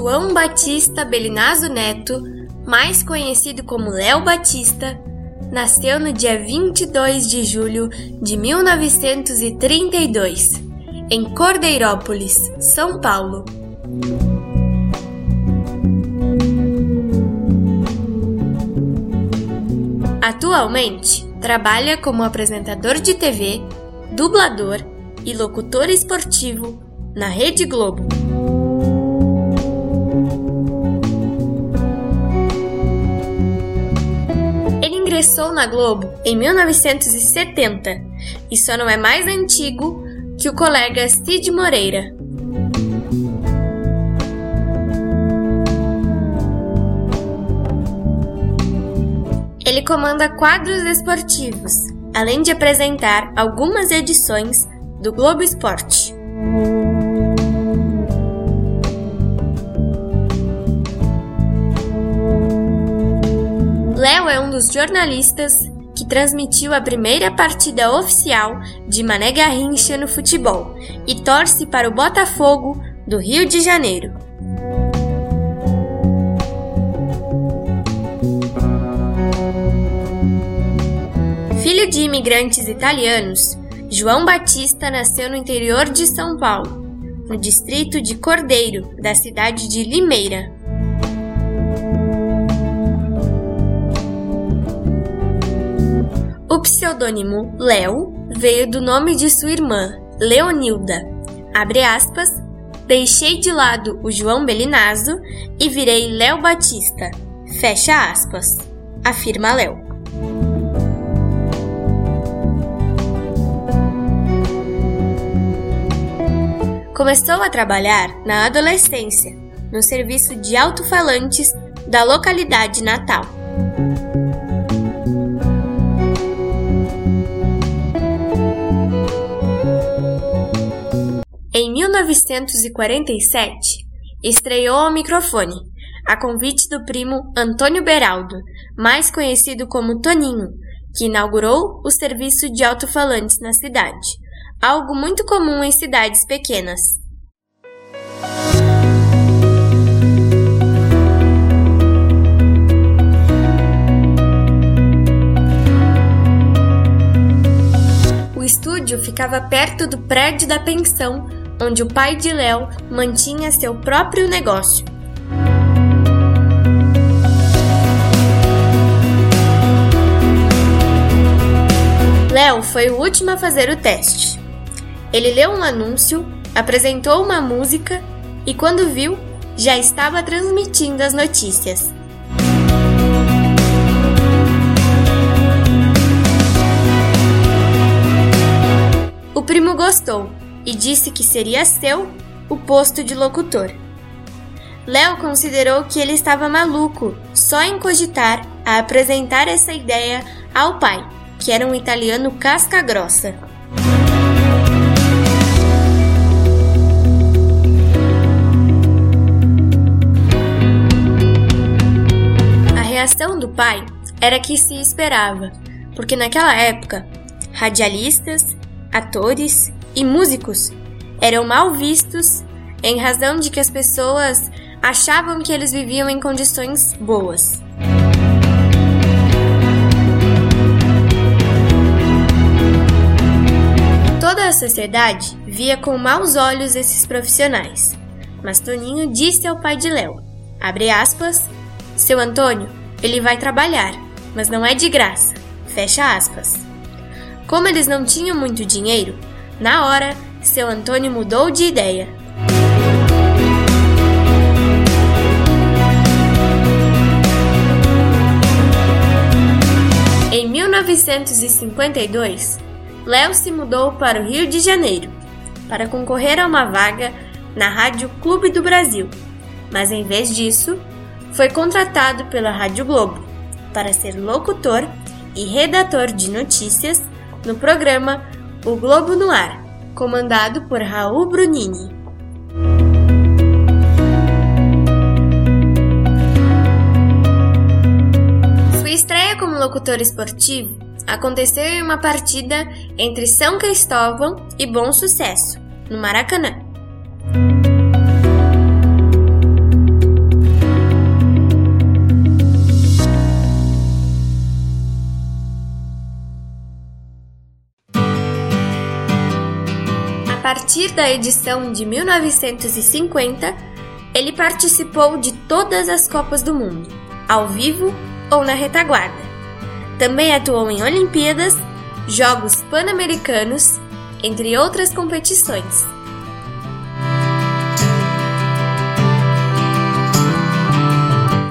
João Batista Belinazo Neto, mais conhecido como Léo Batista, nasceu no dia 22 de julho de 1932, em Cordeirópolis, São Paulo. Atualmente, trabalha como apresentador de TV, dublador e locutor esportivo na Rede Globo. Ingressou na Globo em 1970 e só não é mais antigo que o colega Cid Moreira. Ele comanda quadros esportivos, além de apresentar algumas edições do Globo Esporte. É um dos jornalistas que transmitiu a primeira partida oficial de Mané Garrincha no futebol e torce para o Botafogo do Rio de Janeiro. Filho de imigrantes italianos, João Batista nasceu no interior de São Paulo, no distrito de Cordeiro, da cidade de Limeira. O pseudônimo Léo veio do nome de sua irmã, Leonilda. Abre aspas, deixei de lado o João Belinazo e virei Léo Batista. Fecha aspas, afirma Léo. Começou a trabalhar na adolescência, no serviço de alto-falantes da localidade natal. 1947, estreou ao microfone, a convite do primo Antônio Beraldo, mais conhecido como Toninho, que inaugurou o serviço de alto-falantes na cidade algo muito comum em cidades pequenas. O estúdio ficava perto do prédio da pensão, onde o pai de Léo mantinha seu próprio negócio. Léo foi o último a fazer o teste. Ele leu um anúncio, apresentou uma música e, quando viu, já estava transmitindo as notícias. O primo gostou e disse que seria seu o posto de locutor. Léo considerou que ele estava maluco só em cogitar a apresentar essa ideia ao pai, que era um italiano casca grossa. reação do pai era que se esperava, porque naquela época, radialistas, atores e músicos eram mal vistos em razão de que as pessoas achavam que eles viviam em condições boas. Toda a sociedade via com maus olhos esses profissionais, mas Toninho disse ao pai de Léo, abre aspas, seu Antônio, ele vai trabalhar, mas não é de graça. Fecha aspas. Como eles não tinham muito dinheiro, na hora, seu Antônio mudou de ideia. Em 1952, Léo se mudou para o Rio de Janeiro para concorrer a uma vaga na Rádio Clube do Brasil, mas em vez disso, foi contratado pela Rádio Globo para ser locutor e redator de notícias no programa O Globo no Ar, comandado por Raul Brunini. Sua estreia como locutor esportivo aconteceu em uma partida entre São Cristóvão e Bom Sucesso, no Maracanã. Partir da edição de 1950, ele participou de todas as Copas do Mundo, ao vivo ou na retaguarda. Também atuou em Olimpíadas, Jogos Pan-Americanos, entre outras competições.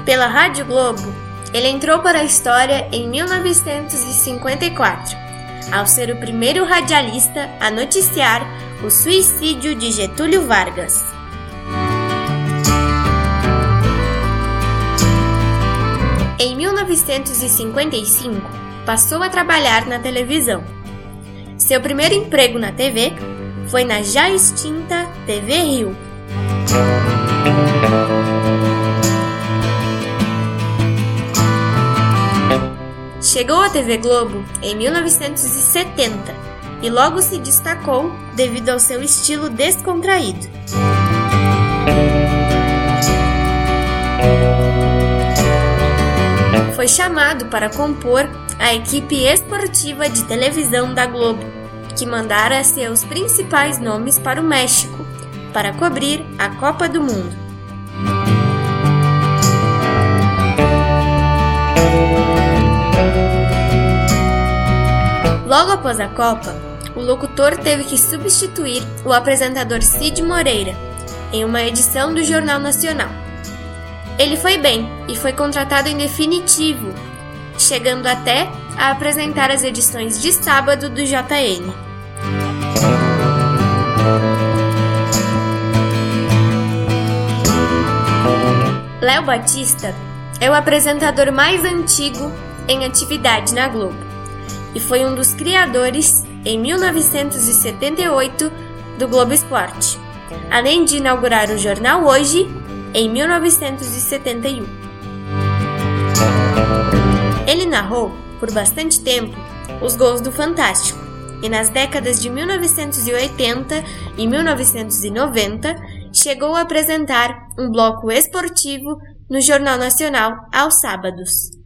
Pela Rádio Globo, ele entrou para a história em 1954, ao ser o primeiro radialista a noticiar o suicídio de Getúlio Vargas. Em 1955, passou a trabalhar na televisão. Seu primeiro emprego na TV foi na já extinta TV Rio. Chegou à TV Globo em 1970 e logo se destacou devido ao seu estilo descontraído. Foi chamado para compor a equipe esportiva de televisão da Globo, que mandara seus principais nomes para o México para cobrir a Copa do Mundo. Logo após a Copa, o locutor teve que substituir o apresentador Cid Moreira em uma edição do Jornal Nacional. Ele foi bem e foi contratado em definitivo, chegando até a apresentar as edições de sábado do JN. Léo Batista é o apresentador mais antigo em atividade na Globo e foi um dos criadores, em 1978, do Globo Esporte, além de inaugurar o jornal Hoje em 1971. Ele narrou, por bastante tempo, os gols do Fantástico e nas décadas de 1980 e 1990 chegou a apresentar um bloco esportivo no Jornal Nacional aos sábados.